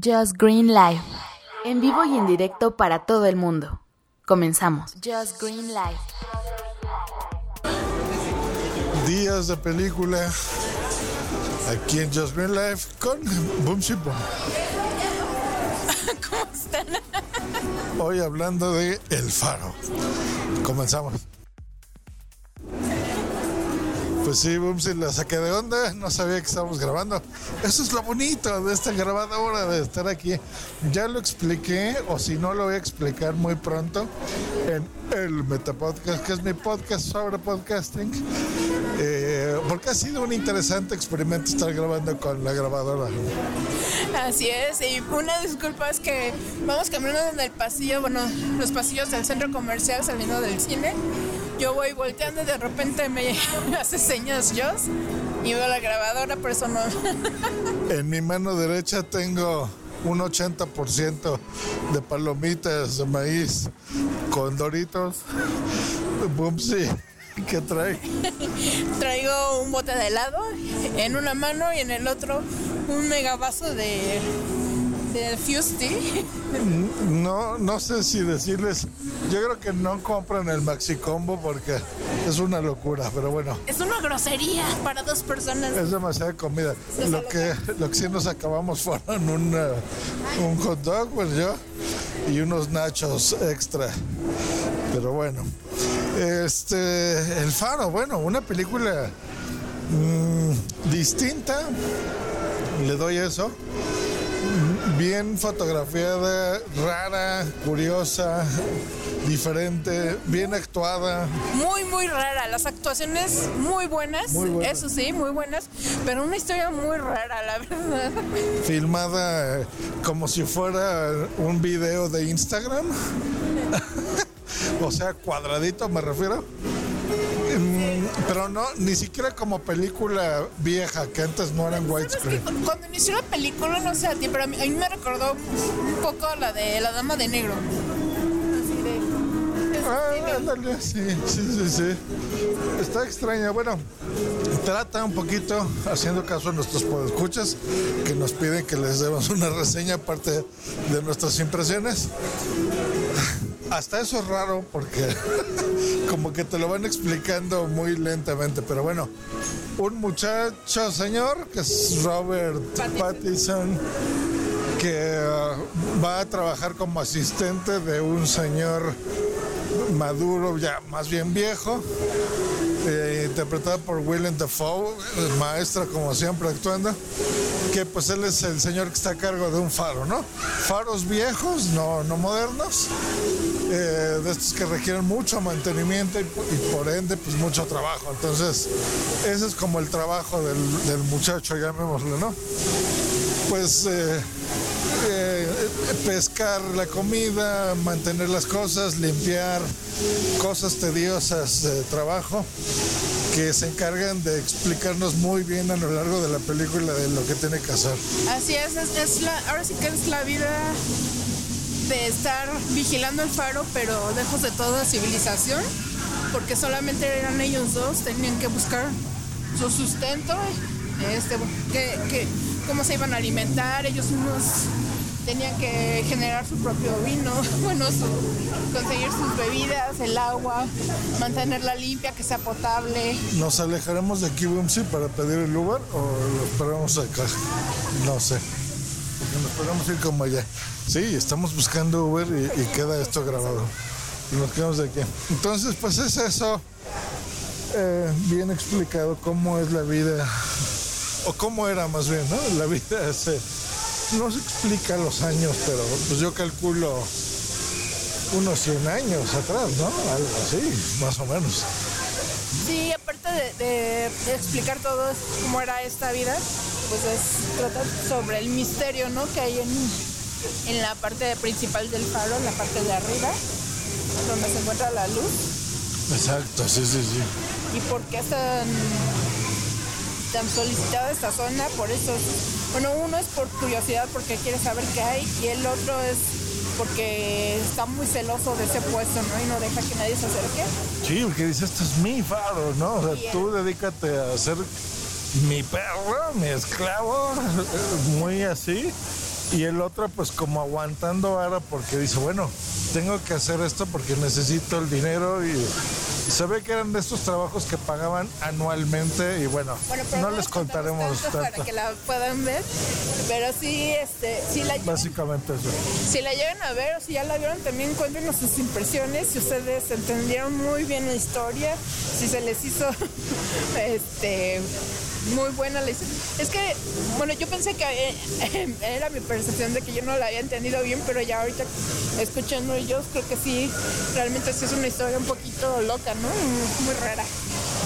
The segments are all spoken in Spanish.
Just Green Life. En vivo y en directo para todo el mundo. Comenzamos. Just Green Life. Días de película aquí en Just Green Life con Boom Boom. ¿Cómo están? Hoy hablando de El Faro. Comenzamos. Pues sí, boom, sí, la saqué de onda, no sabía que estábamos grabando. Eso es lo bonito de esta grabadora, de estar aquí. Ya lo expliqué, o si no lo voy a explicar muy pronto, en el Metapodcast, que es mi podcast sobre podcasting. Eh, porque ha sido un interesante experimento estar grabando con la grabadora. Así es, y una disculpa es que vamos caminando en el pasillo, bueno, los pasillos del centro comercial saliendo del cine. Yo voy volteando y de repente me hace señas Joss y veo la grabadora, por eso no. En mi mano derecha tengo un 80% de palomitas de maíz con doritos. Bumsy, ¿qué trae? Traigo un bote de helado en una mano y en el otro un megavaso de, de Fusty. No, no sé si decirles. Yo creo que no compran el Maxi Combo porque es una locura, pero bueno. Es una grosería para dos personas. Es demasiada comida. Lo que, lo que sí nos acabamos fueron un, uh, un hot dog, pues yo, y unos nachos extra. Pero bueno. Este, El Faro, bueno, una película mm, distinta. Le doy eso. Bien fotografiada, rara, curiosa, diferente, bien actuada. Muy, muy rara. Las actuaciones muy buenas, Muy buenas. eso sí, muy buenas, pero una historia muy rara, la verdad. filmada eh, como si fuera un video de Instagram. o sea, cuadradito me refiero. Pero no, ni siquiera como película vieja, que antes no era en widescreen. Cuando inició la película, no sé a ti, pero a mí, a mí me recordó un poco la de La Dama de Negro. Así de... Ah, sí, sí, sí, sí. Está extraña. Bueno, trata un poquito, haciendo caso a nuestros podescuchas, que nos piden que les demos una reseña aparte de nuestras impresiones. Hasta eso es raro porque como que te lo van explicando muy lentamente, pero bueno, un muchacho señor que es Robert Pattinson que uh, va a trabajar como asistente de un señor maduro, ya más bien viejo, eh, interpretado por Willem Dafoe, el maestro como siempre actuando, que pues él es el señor que está a cargo de un faro, ¿no? Faros viejos, no, no modernos, eh, de estos que requieren mucho mantenimiento y, por ende pues mucho trabajo. Entonces, ese es como el trabajo del, muchacho, llamémoslo, ¿no? Pues eh, eh, pescar la comida, mantener las cosas, limpiar, cosas tediosas de trabajo que se encargan de explicarnos muy bien a lo largo de la película de lo que tiene que hacer. Así es, es, es la, ahora sí que es la vida de estar vigilando el faro, pero lejos de toda civilización, porque solamente eran ellos dos, tenían que buscar su sustento, este, que, que, cómo se iban a alimentar, ellos mismos tenían que generar su propio vino, bueno, su- conseguir sus bebidas, el agua, mantenerla limpia, que sea potable. ¿Nos alejaremos de aquí, Bumsy, para pedir el Uber o lo esperamos acá? No sé. Porque nos podemos ir como allá. Sí, estamos buscando Uber y, queda esto grabado. Y nos quedamos de aquí. Entonces, pues es eso. eh, bien explicado cómo es la vida, o cómo era más bien, ¿no? La vida hace. No se explica los años, pero pues yo calculo unos 100 años atrás, ¿no? Algo así, más o menos. Sí, aparte de, explicar todo cómo era esta vida, pues es trata sobre el misterio, ¿no? Que hay en, en la parte principal del faro, en la parte de arriba, donde se encuentra la luz. Exacto, sí, sí, sí. ¿Y por qué es tan, tan solicitada esta zona? Por eso, bueno, uno es por curiosidad porque quiere saber qué hay y el otro es porque está muy celoso de ese puesto, ¿no? Y no deja que nadie se acerque. Sí, porque dice, esto es mi faro, ¿no? O sea, tú dedícate a ser mi perro, mi esclavo, muy así. Y el otro pues como aguantando ahora porque dice, bueno, tengo que hacer esto porque necesito el dinero y, se ve que eran de estos trabajos que pagaban anualmente y bueno, no les contaremos tanto, Para que la puedan ver, pero sí, este, sí la Básicamente eso. Si la llegan a ver o si ya la vieron, también cuéntenos sus impresiones, si ustedes entendieron muy bien la historia, si se les hizo este muy buena la historia. Es que, bueno, yo pensé que eh, era mi percepción de que yo no la había entendido bien, pero ya ahorita escuchando ellos creo que sí, realmente sí es una historia un poquito loca, ¿no? Muy rara.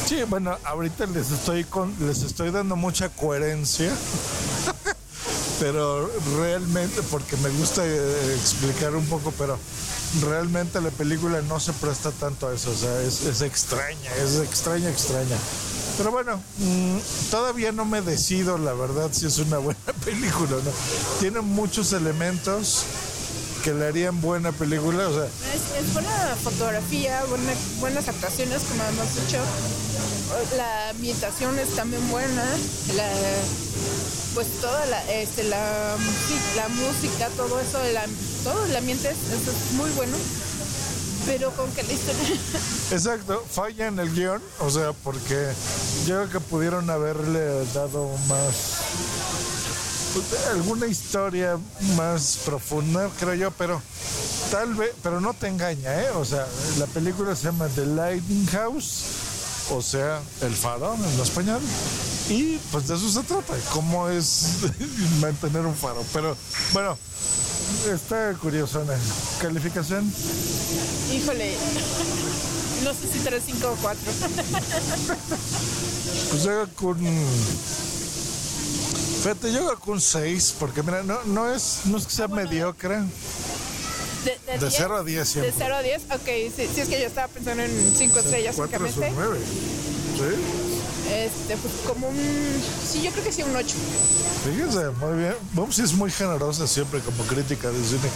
Sí, bueno, ahorita les estoy con, les estoy dando mucha coherencia. pero realmente, porque me gusta eh, explicar un poco, pero realmente la película no se presta tanto a eso, o sea, es, es extraña, es extraña, extraña. Pero bueno, mm, todavía no me decido, la verdad, si es una buena película o no. Tiene muchos elementos que le harían buena película, o sea... Es, buena fotografía, buenas actuaciones, como hemos dicho. La ambientación es también buena. pues toda la, este, la, la música, todo eso, todo el ambiente es muy bueno pero con que la historia... Exacto, falla en el guion, o sea, porque yo creo que pudieron haberle dado más... Pues, alguna historia más profunda, creo yo, pero tal vez, pero no te engaña, ¿eh? O sea, la película se llama The Lighthouse, o sea, El Faro en español, y pues de eso se trata, cómo es mantener un faro. Pero bueno, Está curioso, ¿Calificación? Híjole, no sé si 3, 5 o 4. pues yo con... Fíjate, yo con 6, porque mira, no, no, es, no es que sea mediocre. De, de, 0 a 10 siempre. De 0 a 10, ok, sí, sí, es que yo estaba pensando en 5 estrellas únicamente. 9. ¿Sí? Este, pues como un. Sí, yo creo que sí, un 8. Fíjese, muy bien. Vamos, es muy generosa siempre como crítica de cine.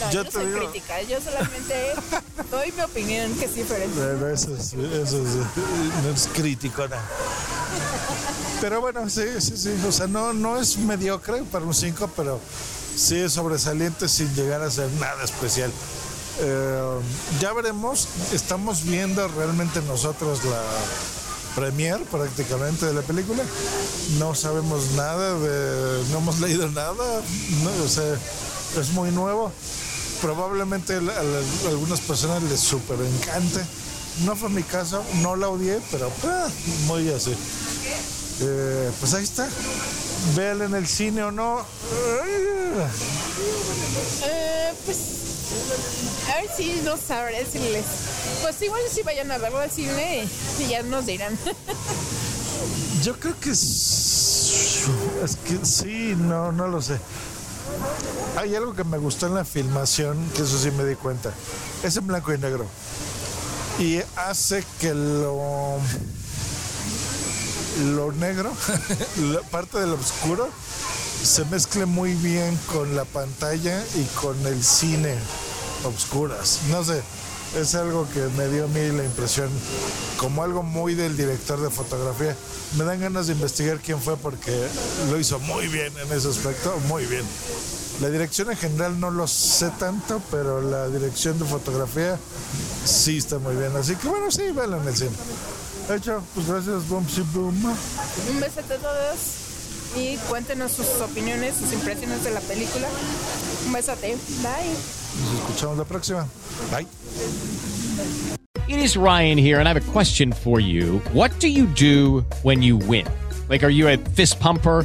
No, yo, soy crítica, yo solamente doy mi opinión que es diferente. eso es, eso es, no es. Pero bueno, sí, sí, sí. O sea, no, no es mediocre para un 5, pero sí es sobresaliente sin llegar a ser nada especial. Eh, ya veremos, estamos viendo realmente nosotros la premier prácticamente de la película. No sabemos nada, de, no hemos leído nada, o sea, es muy nuevo. Probablemente a, algunas personas les super encante. No fue mi caso, no la odié, pero ah, muy así. Eh, pues ahí está. Véanla en el cine o no. Eh, pues a ver si no sabré decirles. Pues igual si vayan a verlo al cine y ya nos dirán. Yo creo que es, es que sí, no, no lo sé. Hay algo que me gustó en la filmación, que eso sí me di cuenta. Es en blanco y negro. Y hace que lo lo negro, la parte del oscuro, se mezcle muy bien con la pantalla y con el cine obscuras. No sé, es algo que me dio a mí la impresión como algo muy del director de fotografía. Me dan ganas de investigar quién fue porque lo hizo muy bien en ese aspecto, muy bien. La dirección en general no lo sé tanto, pero la dirección de fotografía sí está muy bien. Así que bueno, sí, véanlo en el cine. Hecho, pues gracias, Boom Boom. Un beso a todos y cuéntenos sus opiniones, sus impresiones de la película. Un besote. Bye. Nos escuchamos la próxima. Bye. It is Ryan here, and I have a question for you. What do you do when you win? Like, are you a fist pumper?